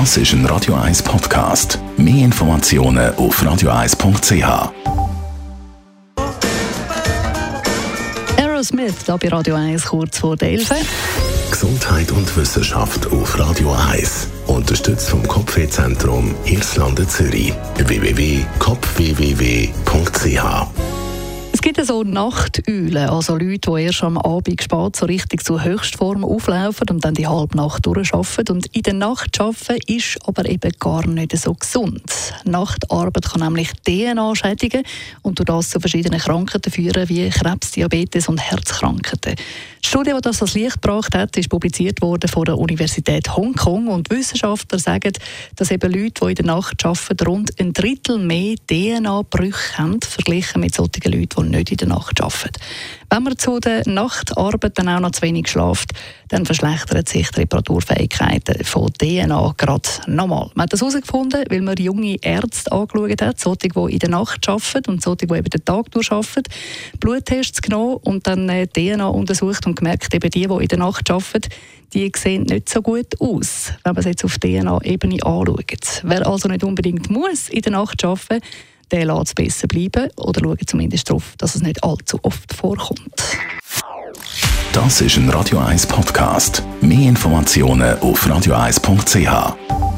Das ist ein Radio 1 Podcast. Mehr Informationen auf radio1.ch. Aerosmith, da bei Radio 1 kurz vor der 11. Gesundheit und Wissenschaft auf Radio 1. Unterstützt vom Kopfwehzentrum Irlande Zürich. www.kopfwww.ch gibt so Nachteulen, also Leute, die erst am Abend spät so richtig zur Höchstform auflaufen und dann die halbe Nacht durcharbeiten. Und in der Nacht arbeiten ist aber eben gar nicht so gesund. Nachtarbeit kann nämlich DNA schädigen und durch das zu verschiedenen Krankheiten führen, wie Krebs, Diabetes und Herzkrankheiten. Die Studie, die das als Licht gebracht hat, ist publiziert worden von der Universität Hongkong und Wissenschaftler sagen, dass eben Leute, die in der Nacht arbeiten, rund ein Drittel mehr DNA-Brüche haben, verglichen mit solchen Leuten, die nicht in der Nacht arbeiten. Wenn man zu der Nachtarbeit dann auch noch zu wenig schlaft, dann verschlechtert sich die Reparaturfähigkeit von DNA gerade nochmal. Man hat das herausgefunden, weil man junge Ärzte angeschaut hat, solche, die in der Nacht arbeiten und solche, die eben den Tag durcharbeiten, Bluttests genommen und dann äh, DNA untersucht und gemerkt, eben die, die in der Nacht arbeiten, die sehen nicht so gut aus, wenn man es jetzt auf DNA-Ebene anschaut. Wer also nicht unbedingt muss in der Nacht arbeiten der lässt es besser bleiben oder schaut zumindest darauf, dass es nicht allzu oft vorkommt. Das ist ein Radio 1 Podcast. Mehr Informationen auf radio1.ch.